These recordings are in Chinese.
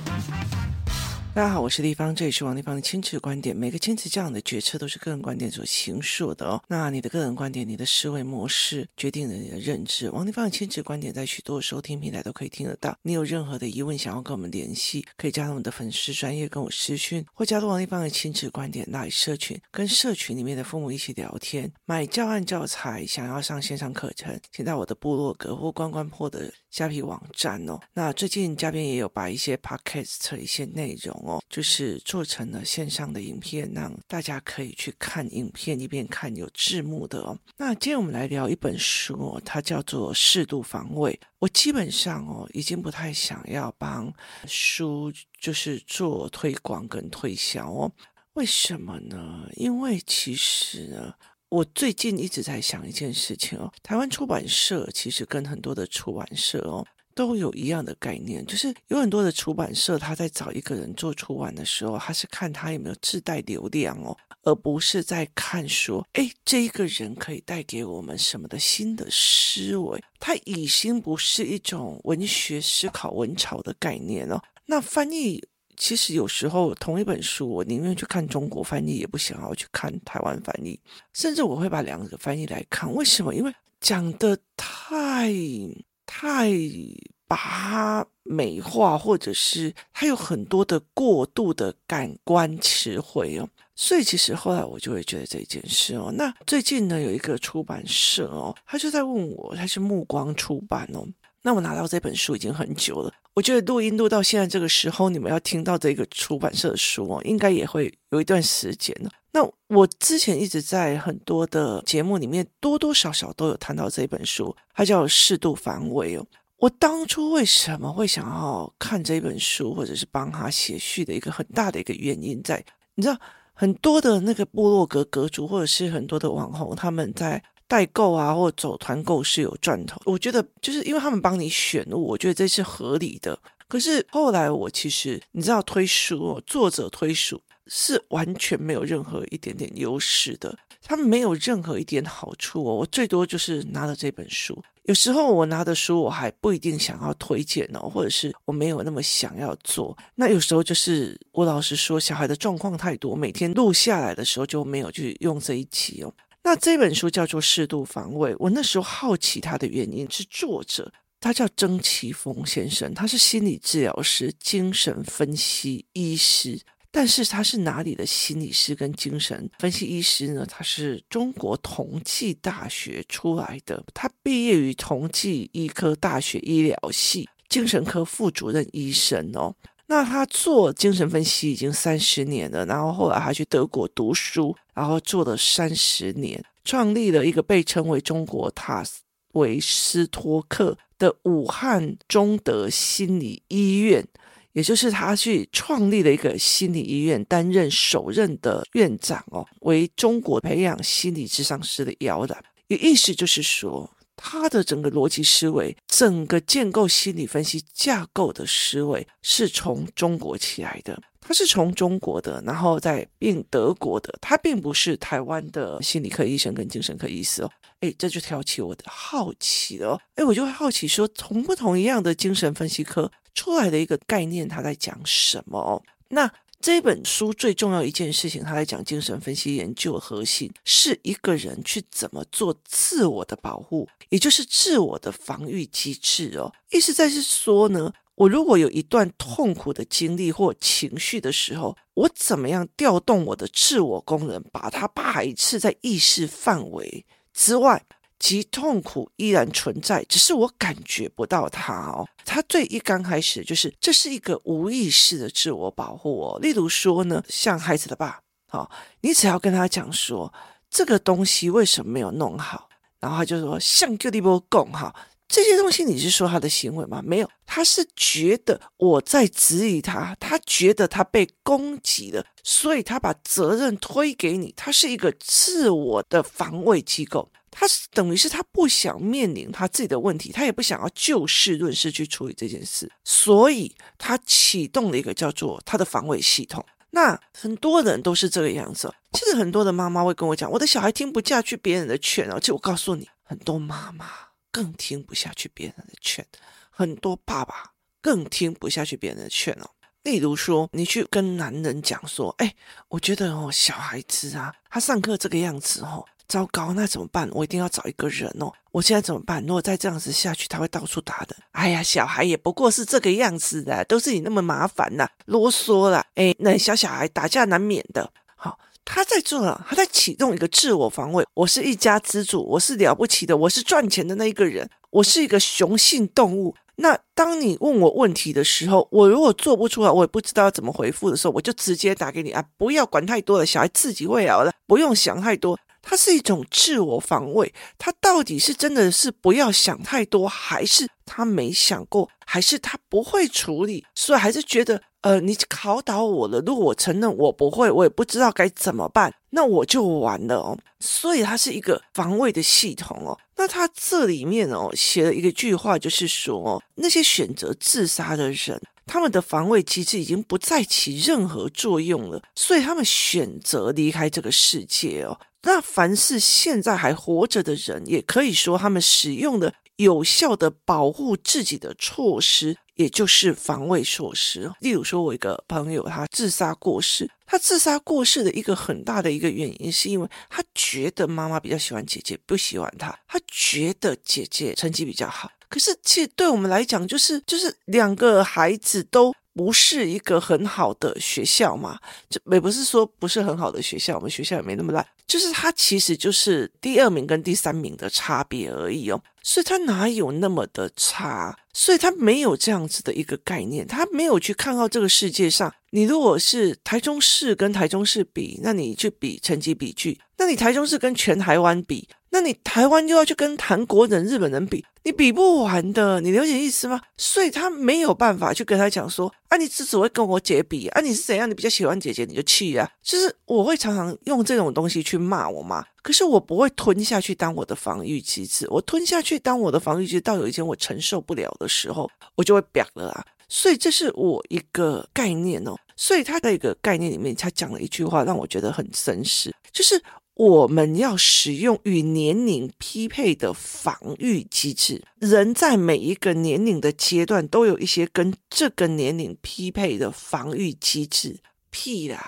Thank you. 大家好，我是丽芳，这里是王立芳的亲子观点。每个亲子这样的决策都是个人观点所形塑的哦。那你的个人观点、你的思维模式，决定了你的认知。王立芳的亲子观点在许多收听平台都可以听得到。你有任何的疑问想要跟我们联系，可以加入我们的粉丝专业跟我私讯，或加入王立芳的亲子观点来社群，跟社群里面的父母一起聊天。买教案教材，想要上线上课程，请到我的部落格或关关破的虾皮网站哦。那最近嘉宾也有把一些 podcast 一些内容。哦，就是做成了线上的影片，让大家可以去看影片，一边看有字幕的哦。那今天我们来聊一本书，它叫做《适度防卫》。我基本上哦，已经不太想要帮书就是做推广跟推销哦。为什么呢？因为其实呢，我最近一直在想一件事情哦，台湾出版社其实跟很多的出版社哦。都有一样的概念，就是有很多的出版社，他在找一个人做出版的时候，他是看他有没有自带流量哦，而不是在看说，哎，这一个人可以带给我们什么的新的思维。他已经不是一种文学思考、文潮的概念哦。那翻译其实有时候同一本书，我宁愿去看中国翻译，也不想要去看台湾翻译，甚至我会把两个翻译来看。为什么？因为讲得太。太把它美化，或者是它有很多的过度的感官词汇哦，所以其实后来我就会觉得这件事哦。那最近呢，有一个出版社哦，他就在问我，他是目光出版哦。那我拿到这本书已经很久了，我觉得录音录到现在这个时候，你们要听到这个出版社的书哦，应该也会有一段时间了。那我之前一直在很多的节目里面多多少少都有谈到这本书，它叫《适度防卫》哦。我当初为什么会想要看这本书，或者是帮他写序的一个很大的一个原因在，你知道很多的那个部落格阁主，或者是很多的网红，他们在代购啊或走团购是有赚头。我觉得就是因为他们帮你选物，我觉得这是合理的。可是后来我其实你知道推书哦，作者推书。是完全没有任何一点点优势的，他们没有任何一点好处哦。我最多就是拿了这本书，有时候我拿的书我还不一定想要推荐哦，或者是我没有那么想要做。那有时候就是我老实说，小孩的状况太多，每天录下来的时候就没有去用这一集哦。那这本书叫做《适度防卫》，我那时候好奇它的原因是作者他叫曾奇峰先生，他是心理治疗师、精神分析医师。但是他是哪里的心理师跟精神分析医师呢？他是中国同济大学出来的，他毕业于同济医科大学医疗系精神科副主任医生哦。那他做精神分析已经三十年了，然后后来他去德国读书，然后做了三十年，创立了一个被称为中国塔维斯托克的武汉中德心理医院。也就是他去创立了一个心理医院，担任首任的院长哦，为中国培养心理咨商师的摇篮。有意思就是说，他的整个逻辑思维，整个建构心理分析架构的思维是从中国起来的。他是从中国的，然后再并德国的，他并不是台湾的心理科医生跟精神科医师哦。哎，这就挑起我的好奇了哦。哎，我就会好奇说，同不同一样的精神分析科？出来的一个概念，他在讲什么哦？那这本书最重要一件事情，他在讲精神分析研究核心是一个人去怎么做自我的保护，也就是自我的防御机制哦。意思在是说呢，我如果有一段痛苦的经历或情绪的时候，我怎么样调动我的自我功能，把它排斥在意识范围之外。其痛苦依然存在，只是我感觉不到它哦。它最一刚开始就是这是一个无意识的自我保护哦。例如说呢，像孩子的爸，好，你只要跟他讲说这个东西为什么没有弄好，然后他就说像个地波共哈，这些东西你是说他的行为吗？没有，他是觉得我在质疑他，他觉得他被攻击了，所以他把责任推给你，他是一个自我的防卫机构。他是等于是他不想面临他自己的问题，他也不想要就事论事去处理这件事，所以他启动了一个叫做他的防卫系统。那很多人都是这个样子。其实很多的妈妈会跟我讲，我的小孩听不下去别人的劝，而且我告诉你，很多妈妈更听不下去别人的劝，很多爸爸更听不下去别人的劝哦。例如说，你去跟男人讲说，哎，我觉得哦，小孩子啊，他上课这个样子哦，糟糕，那怎么办？我一定要找一个人哦。我现在怎么办？如果再这样子下去，他会到处打人。哎呀，小孩也不过是这个样子的，都是你那么麻烦呐，啰嗦了。哎，那小小孩打架难免的。好，他在做了，他在启动一个自我防卫。我是一家之主，我是了不起的，我是赚钱的那一个人，我是一个雄性动物。那当你问我问题的时候，我如果做不出来，我也不知道怎么回复的时候，我就直接打给你啊！不要管太多了，小孩自己会好的，不用想太多。它是一种自我防卫，他到底是真的是不要想太多，还是他没想过，还是他不会处理？所以还是觉得，呃，你考倒我了。如果我承认我不会，我也不知道该怎么办，那我就完了哦。所以它是一个防卫的系统哦。那它这里面哦写了一个句话，就是说，那些选择自杀的人，他们的防卫机制已经不再起任何作用了，所以他们选择离开这个世界哦。那凡是现在还活着的人，也可以说他们使用的有效的保护自己的措施，也就是防卫措施。例如说，我一个朋友他自杀过世，他自杀过世的一个很大的一个原因，是因为他觉得妈妈比较喜欢姐姐，不喜欢他。他觉得姐姐成绩比较好，可是其实对我们来讲，就是就是两个孩子都。不是一个很好的学校嘛？这也不是说不是很好的学校，我们学校也没那么烂，就是它其实就是第二名跟第三名的差别而已哦。所以他哪有那么的差？所以他没有这样子的一个概念，他没有去看到这个世界上，你如果是台中市跟台中市比，那你去比成绩比距，那你台中市跟全台湾比。那你台湾又要去跟韩国人、日本人比，你比不完的，你了解意思吗？所以他没有办法去跟他讲说，啊，你只只会跟我姐比啊，你是怎样？你比较喜欢姐姐，你就气啊。就是我会常常用这种东西去骂我妈，可是我不会吞下去当我的防御机制。我吞下去当我的防御机制，到有一天我承受不了的时候，我就会表了啊。所以这是我一个概念哦。所以他的一个概念里面，他讲了一句话，让我觉得很真实，就是。我们要使用与年龄匹配的防御机制。人在每一个年龄的阶段，都有一些跟这个年龄匹配的防御机制。屁啦！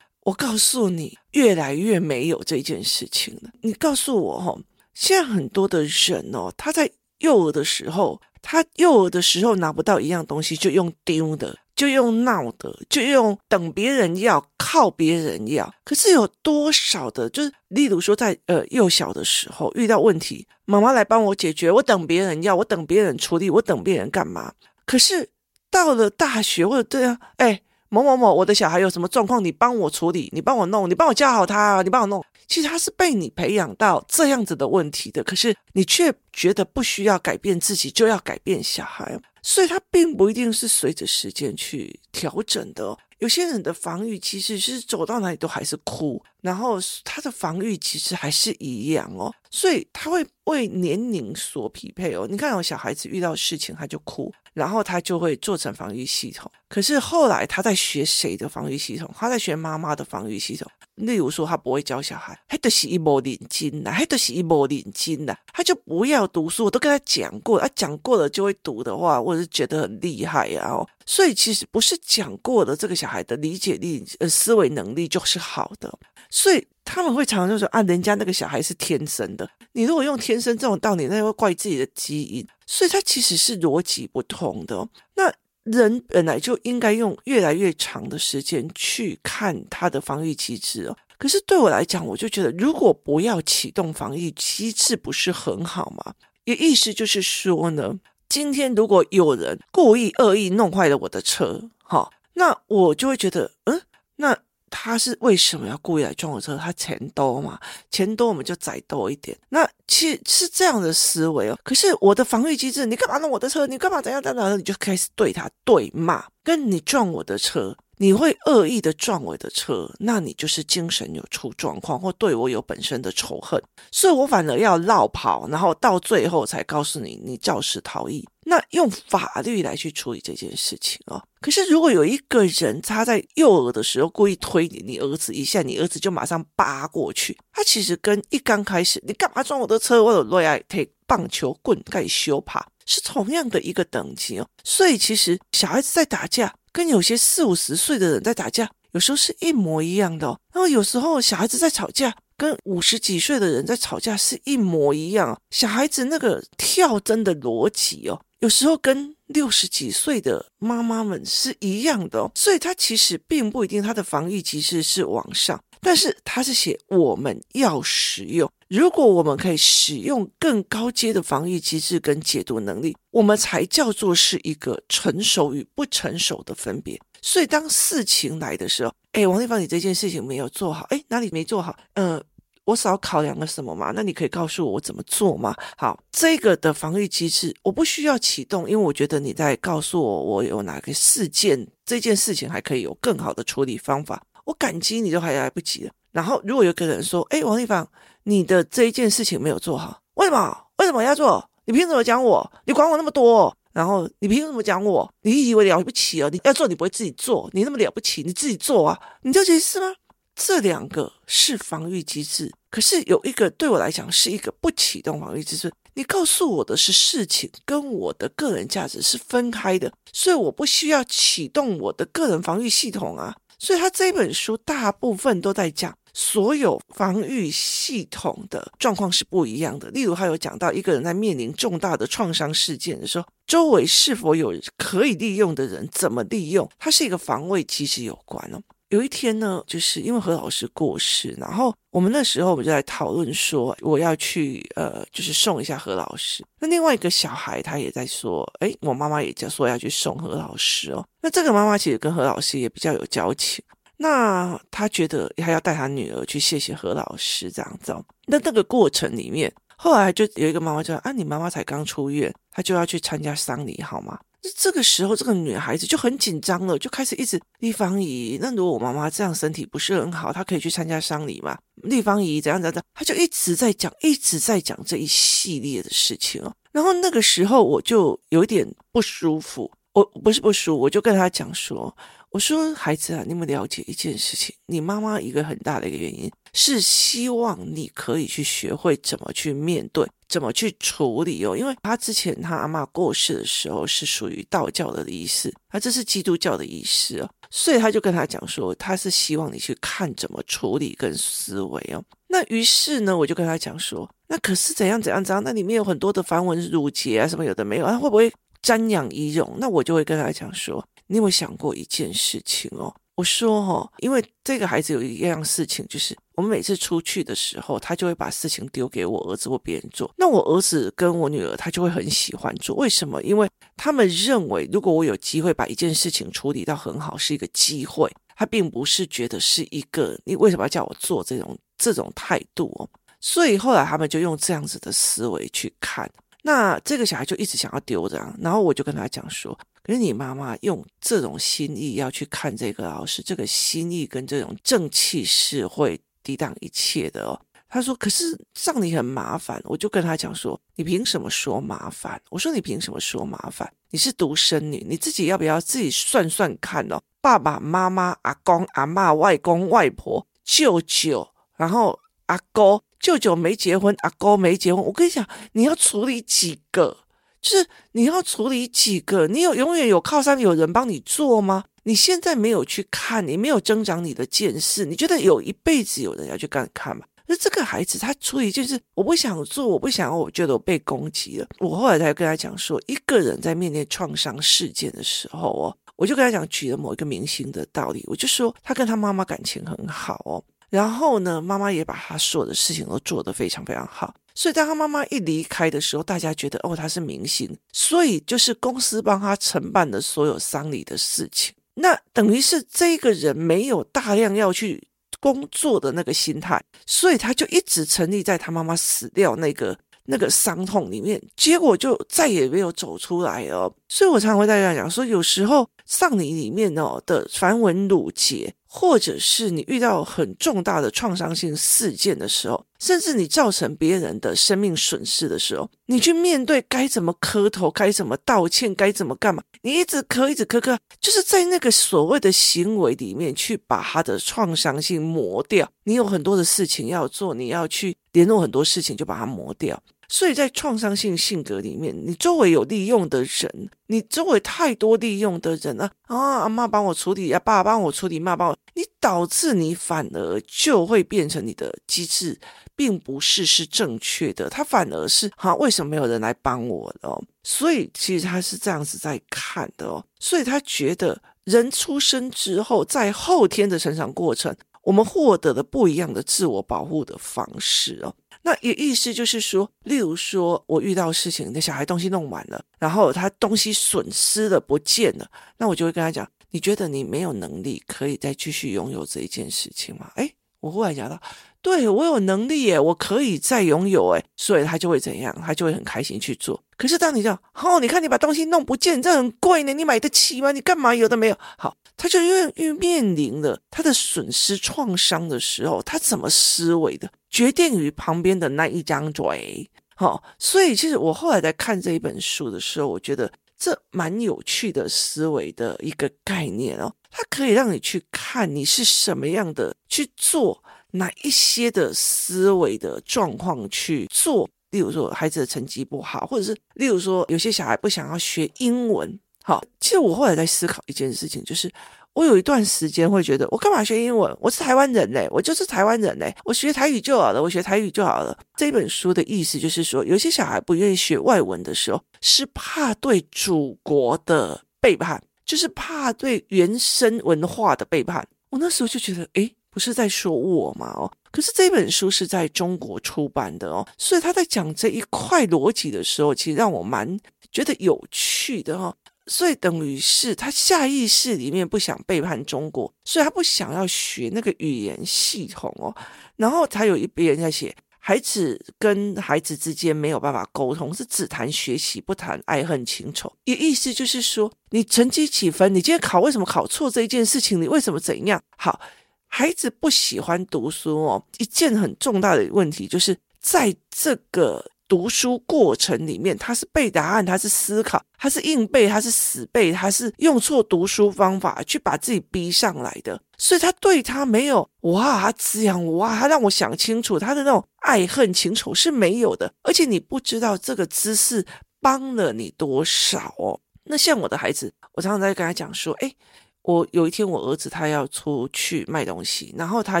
我告诉你，越来越没有这件事情了。你告诉我，哦，现在很多的人哦，他在幼儿的时候，他幼儿的时候拿不到一样东西，就用丢的。就用闹的，就用等别人要，靠别人要。可是有多少的，就是例如说在呃幼小的时候遇到问题，妈妈来帮我解决，我等别人要，我等别人处理，我等别人干嘛？可是到了大学或者对啊，哎。某某某，我的小孩有什么状况，你帮我处理，你帮我弄，你帮我教好他，你帮我弄。其实他是被你培养到这样子的问题的，可是你却觉得不需要改变自己，就要改变小孩，所以他并不一定是随着时间去调整的。有些人的防御其实是走到哪里都还是哭，然后他的防御其实还是一样哦，所以他会为年龄所匹配哦。你看，有小孩子遇到事情他就哭。然后他就会做成防御系统，可是后来他在学谁的防御系统？他在学妈妈的防御系统。例如说，他不会教小孩，还得是一波领金的，还得是一波领金的，他就不要读书。我都跟他讲过，他讲过了就会读的话，我是觉得很厉害啊。哦，所以其实不是讲过的这个小孩的理解力、呃思维能力就是好的，所以。他们会常常就说啊，人家那个小孩是天生的。你如果用天生这种道理，那会怪自己的基因。所以他其实是逻辑不通的。那人本来就应该用越来越长的时间去看他的防御机制哦。可是对我来讲，我就觉得如果不要启动防御机制，不是很好吗？也意思就是说呢，今天如果有人故意恶意弄坏了我的车，哈，那我就会觉得，嗯，那。他是为什么要故意来撞我车？他钱多嘛，钱多我们就宰多一点。那其实是这样的思维哦。可是我的防御机制，你干嘛弄我的车？你干嘛怎样怎样？你就开始对他对骂，跟你撞我的车。你会恶意的撞我的车，那你就是精神有出状况，或对我有本身的仇恨，所以我反而要落跑，然后到最后才告诉你，你肇事逃逸。那用法律来去处理这件事情哦。可是如果有一个人他在幼儿的时候故意推你，你儿子一下，你儿子就马上扒过去，他其实跟一刚开始你干嘛撞我的车，我有落爱踢棒球棍盖修爬，是同样的一个等级哦。所以其实小孩子在打架。跟有些四五十岁的人在打架，有时候是一模一样的哦。然后有时候小孩子在吵架，跟五十几岁的人在吵架是一模一样。小孩子那个跳针的逻辑哦，有时候跟六十几岁的妈妈们是一样的哦。所以他其实并不一定他的防御机制是往上。但是他是写我们要使用，如果我们可以使用更高阶的防御机制跟解读能力，我们才叫做是一个成熟与不成熟的分别。所以当事情来的时候，哎，王丽芳，你这件事情没有做好，哎，哪里没做好？嗯、呃，我少考量了什么嘛？那你可以告诉我我怎么做吗？好，这个的防御机制我不需要启动，因为我觉得你在告诉我我有哪个事件，这件事情还可以有更好的处理方法。我感激你都还来不及了。然后如果有个人说：“哎，王丽芳，你的这一件事情没有做好，为什么？为什么要做？你凭什么讲我？你管我那么多？然后你凭什么讲我？你以为了不起哦？你要做你不会自己做？你那么了不起，你自己做啊？你就解是吗？这两个是防御机制，可是有一个对我来讲是一个不启动防御机制。你告诉我的是事情跟我的个人价值是分开的，所以我不需要启动我的个人防御系统啊。”所以他这本书大部分都在讲所有防御系统的状况是不一样的。例如，他有讲到一个人在面临重大的创伤事件的时候，周围是否有可以利用的人，怎么利用，它是一个防卫机制有关哦。有一天呢，就是因为何老师过世，然后我们那时候我们就在讨论说，我要去呃，就是送一下何老师。那另外一个小孩他也在说，哎，我妈妈也在说要去送何老师哦。那这个妈妈其实跟何老师也比较有交情，那他觉得还要带他女儿去谢谢何老师这样子哦。那那个过程里面，后来就有一个妈妈就说啊，你妈妈才刚出院，她就要去参加丧礼，好吗？这个时候，这个女孩子就很紧张了，就开始一直立方姨。那如果我妈妈这样身体不是很好，她可以去参加丧礼吗？立方姨怎样怎样？她就一直在讲，一直在讲这一系列的事情哦。然后那个时候我就有点不舒服，我不是不舒服，我就跟她讲说：“我说孩子啊，你们了解一件事情，你妈妈一个很大的一个原因是希望你可以去学会怎么去面对。”怎么去处理哦？因为他之前他阿妈过世的时候是属于道教的仪式，他这是基督教的仪式哦，所以他就跟他讲说，他是希望你去看怎么处理跟思维哦。那于是呢，我就跟他讲说，那可是怎样怎样怎样？那里面有很多的繁文縟节啊，什么有的没有，他会不会瞻仰遗容？那我就会跟他讲说，你有没有想过一件事情哦？我说哦，因为这个孩子有一样事情，就是我们每次出去的时候，他就会把事情丢给我儿子或别人做。那我儿子跟我女儿，他就会很喜欢做。为什么？因为他们认为，如果我有机会把一件事情处理到很好，是一个机会。他并不是觉得是一个你为什么要叫我做这种这种态度哦。所以后来他们就用这样子的思维去看。那这个小孩就一直想要丢这样，然后我就跟他讲说。可是你妈妈用这种心意要去看这个老师，这个心意跟这种正气是会抵挡一切的哦。他说：“可是让你很麻烦。”我就跟他讲说：“你凭什么说麻烦？”我说：“你凭什么说麻烦？你是独生女，你自己要不要自己算算看哦？爸爸妈妈、阿公、阿嬷、外公、外婆、舅舅，然后阿哥、舅舅没结婚，阿哥没结婚。我跟你讲，你要处理几个？”就是你要处理几个？你有永远有靠山，有人帮你做吗？你现在没有去看，你没有增长你的见识，你觉得有一辈子有人要去干看吗？那这个孩子他处理就是我不想做，我不想，我觉得我被攻击了。我后来才跟他讲说，一个人在面对创伤事件的时候哦，我就跟他讲举了某一个明星的道理，我就说他跟他妈妈感情很好哦，然后呢，妈妈也把他所有的事情都做得非常非常好。所以，当他妈妈一离开的时候，大家觉得哦，他是明星，所以就是公司帮他承办的所有丧礼的事情。那等于是这个人没有大量要去工作的那个心态，所以他就一直沉溺在他妈妈死掉那个那个伤痛里面，结果就再也没有走出来哦。所以我常常会大家讲说，有时候丧礼里面哦的繁文缛节。或者是你遇到很重大的创伤性事件的时候，甚至你造成别人的生命损失的时候，你去面对该怎么磕头，该怎么道歉，该怎么干嘛？你一直磕，一直磕磕，就是在那个所谓的行为里面去把他的创伤性磨掉。你有很多的事情要做，你要去联络很多事情，就把它磨掉。所以在创伤性性格里面，你周围有利用的人，你周围太多利用的人了啊！阿妈帮我处理，啊，爸爸帮我处理，妈帮我，你导致你反而就会变成你的机制，并不是是正确的，他反而是哈，为什么没有人来帮我哦？所以其实他是这样子在看的哦，所以他觉得人出生之后，在后天的成长过程。我们获得了不一样的自我保护的方式哦，那也意思就是说，例如说我遇到事情，那小孩东西弄完了，然后他东西损失了不见了，那我就会跟他讲，你觉得你没有能力可以再继续拥有这一件事情吗？诶，我忽然讲到。对，我有能力耶，我可以再拥有诶，所以他就会怎样？他就会很开心去做。可是当你讲哦，你看你把东西弄不见，这很贵呢，你买得起吗？你干嘛有的没有？好，他就因为面临了他的损失创伤的时候，他怎么思维的，决定于旁边的那一张嘴。好，所以其实我后来在看这一本书的时候，我觉得这蛮有趣的思维的一个概念哦，它可以让你去看你是什么样的去做。哪一些的思维的状况去做？例如说，孩子的成绩不好，或者是例如说，有些小孩不想要学英文。好，其实我后来在思考一件事情，就是我有一段时间会觉得，我干嘛学英文？我是台湾人嘞，我就是台湾人嘞，我学台语就好了，我学台语就好了。这本书的意思就是说，有些小孩不愿意学外文的时候，是怕对祖国的背叛，就是怕对原生文化的背叛。我那时候就觉得，诶。不是在说我嘛？哦，可是这本书是在中国出版的哦，所以他在讲这一块逻辑的时候，其实让我蛮觉得有趣的哦。所以等于是他下意识里面不想背叛中国，所以他不想要学那个语言系统哦。然后他有一边在写，孩子跟孩子之间没有办法沟通，是只谈学习，不谈爱恨情仇。也意思就是说，你成绩几分？你今天考为什么考错这一件事情？你为什么怎样？好。孩子不喜欢读书哦，一件很重大的问题就是在这个读书过程里面，他是背答案，他是思考，他是硬背，他是死背，他是用错读书方法去把自己逼上来的，所以他对他没有哇，他滋养哇，他让我想清楚，他的那种爱恨情仇是没有的，而且你不知道这个知识帮了你多少哦。那像我的孩子，我常常在跟他讲说，诶我有一天，我儿子他要出去卖东西，然后他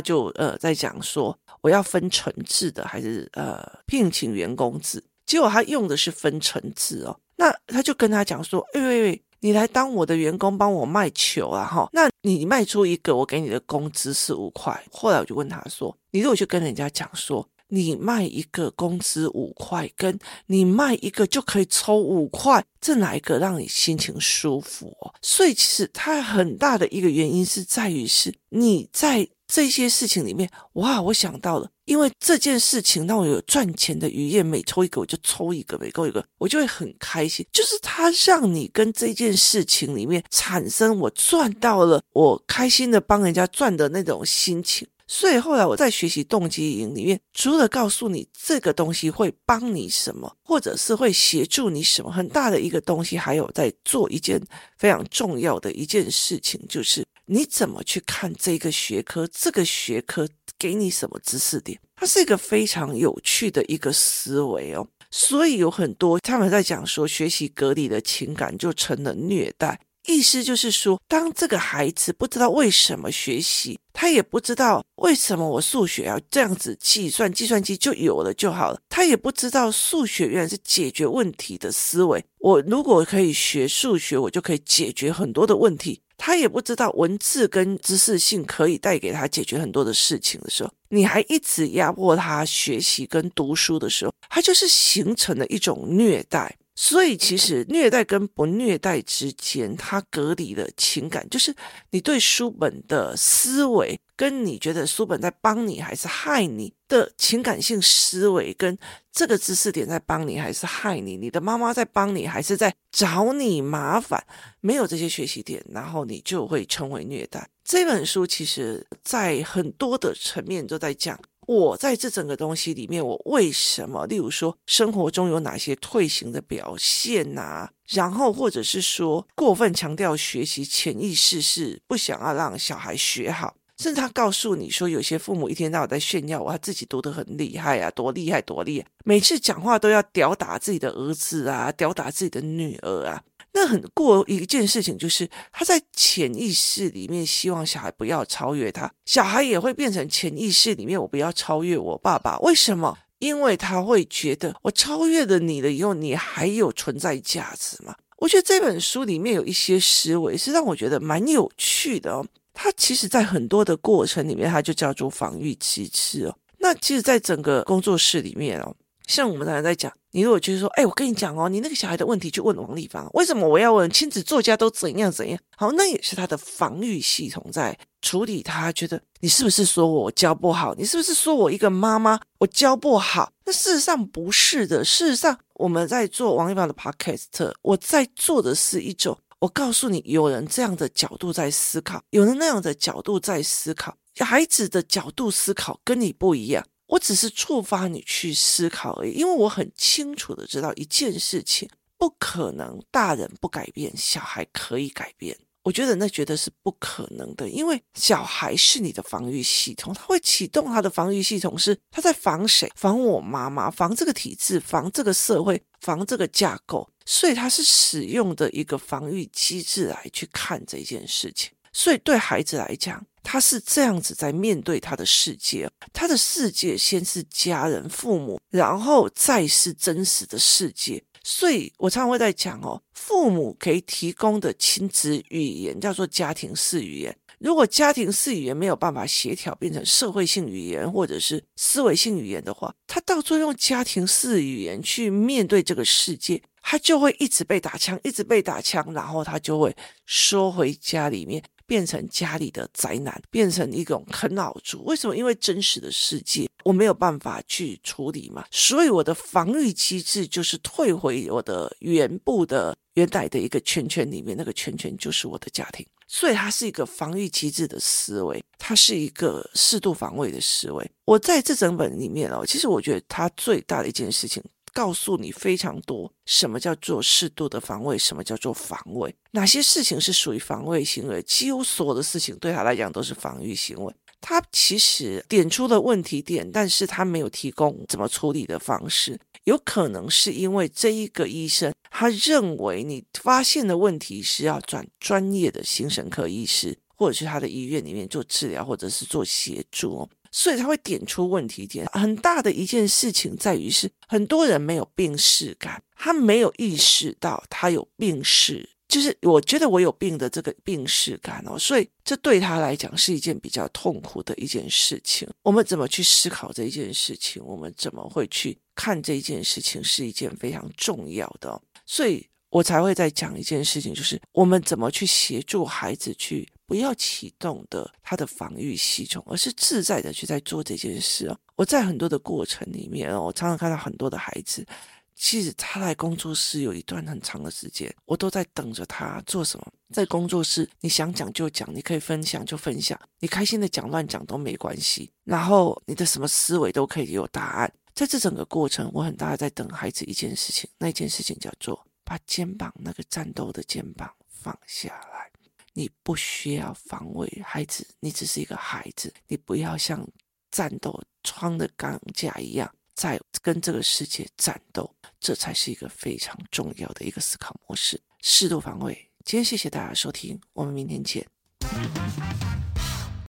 就呃在讲说，我要分成制的还是呃聘请员工制，结果他用的是分成制哦，那他就跟他讲说，哎喂喂，你来当我的员工，帮我卖球啊哈，那你卖出一个，我给你的工资是五块。后来我就问他说，你如果去跟人家讲说。你卖一个工资五块，跟你卖一个就可以抽五块，这哪一个让你心情舒服哦？所以其实它很大的一个原因是在于是你在这些事情里面，哇，我想到了，因为这件事情让我有赚钱的余额，每抽一个我就抽一个，每抽一个我就会很开心。就是它让你跟这件事情里面产生我赚到了，我开心的帮人家赚的那种心情。所以后来我在学习动机营里面，除了告诉你这个东西会帮你什么，或者是会协助你什么，很大的一个东西，还有在做一件非常重要的一件事情，就是你怎么去看这个学科，这个学科给你什么知识点，它是一个非常有趣的一个思维哦。所以有很多他们在讲说，学习隔离的情感就成了虐待。意思就是说，当这个孩子不知道为什么学习，他也不知道为什么我数学要这样子计算，计算机就有了就好了。他也不知道数学原来是解决问题的思维。我如果可以学数学，我就可以解决很多的问题。他也不知道文字跟知识性可以带给他解决很多的事情的时候，你还一直压迫他学习跟读书的时候，他就是形成了一种虐待。所以，其实虐待跟不虐待之间，它隔离的情感，就是你对书本的思维，跟你觉得书本在帮你还是害你的情感性思维，跟这个知识点在帮你还是害你，你的妈妈在帮你还是在找你麻烦，没有这些学习点，然后你就会成为虐待。这本书其实在很多的层面都在讲。我在这整个东西里面，我为什么？例如说，生活中有哪些退行的表现啊？然后或者是说，过分强调学习，潜意识是不想要让小孩学好。甚至他告诉你说，有些父母一天到晚在炫耀我，自己读得很厉害啊，多厉害多厉害，每次讲话都要吊打自己的儿子啊，吊打自己的女儿啊。那很过一件事情，就是他在潜意识里面希望小孩不要超越他，小孩也会变成潜意识里面我不要超越我爸爸。为什么？因为他会觉得我超越了你了以后，你还有存在价值吗？我觉得这本书里面有一些思维是让我觉得蛮有趣的哦。它其实，在很多的过程里面，它就叫做防御机制哦。那其实，在整个工作室里面哦。像我们常常在讲，你如果就是说，哎，我跟你讲哦，你那个小孩的问题去问王立芳，为什么我要问？亲子作家都怎样怎样？好，那也是他的防御系统在处理他，觉得你是不是说我教不好？你是不是说我一个妈妈我教不好？那事实上不是的，事实上我们在做王立芳的 podcast，我在做的是一种，我告诉你，有人这样的角度在思考，有人那样的角度在思考，孩子的角度思考跟你不一样。我只是触发你去思考而已，因为我很清楚的知道一件事情，不可能大人不改变，小孩可以改变。我觉得那绝对是不可能的，因为小孩是你的防御系统，他会启动他的防御系统，是他在防谁？防我妈妈，防这个体制，防这个社会，防这个架构，所以他是使用的一个防御机制来去看这件事情。所以对孩子来讲，他是这样子在面对他的世界，他的世界先是家人、父母，然后再是真实的世界。所以我常常会在讲哦，父母可以提供的亲子语言叫做家庭式语言。如果家庭式语言没有办法协调变成社会性语言或者是思维性语言的话，他到最后用家庭式语言去面对这个世界，他就会一直被打枪，一直被打枪，然后他就会缩回家里面。变成家里的宅男，变成一种啃老族。为什么？因为真实的世界我没有办法去处理嘛，所以我的防御机制就是退回我的原部的原来的一个圈圈里面，那个圈圈就是我的家庭。所以它是一个防御机制的思维，它是一个适度防卫的思维。我在这整本里面哦，其实我觉得它最大的一件事情。告诉你非常多，什么叫做适度的防卫，什么叫做防卫，哪些事情是属于防卫行为，几乎所有的事情对他来讲都是防御行为。他其实点出了问题点，但是他没有提供怎么处理的方式。有可能是因为这一个医生，他认为你发现的问题是要转专业的精神科医师，或者是他的医院里面做治疗，或者是做协助。所以他会点出问题点，很大的一件事情在于是很多人没有病视感，他没有意识到他有病视，就是我觉得我有病的这个病视感哦，所以这对他来讲是一件比较痛苦的一件事情。我们怎么去思考这一件事情？我们怎么会去看这件事情？是一件非常重要的，所以我才会再讲一件事情，就是我们怎么去协助孩子去。不要启动的他的防御系统，而是自在的去在做这件事哦。我在很多的过程里面哦，我常常看到很多的孩子，其实他来工作室有一段很长的时间，我都在等着他做什么。在工作室，你想讲就讲，你可以分享就分享，你开心的讲乱讲都没关系。然后你的什么思维都可以有答案。在这整个过程，我很大的在等孩子一件事情，那件事情叫做把肩膀那个战斗的肩膀放下来。你不需要防卫孩子，你只是一个孩子，你不要像战斗窗的钢架一样在跟这个世界战斗，这才是一个非常重要的一个思考模式。适度防卫。今天谢谢大家收听，我们明天见。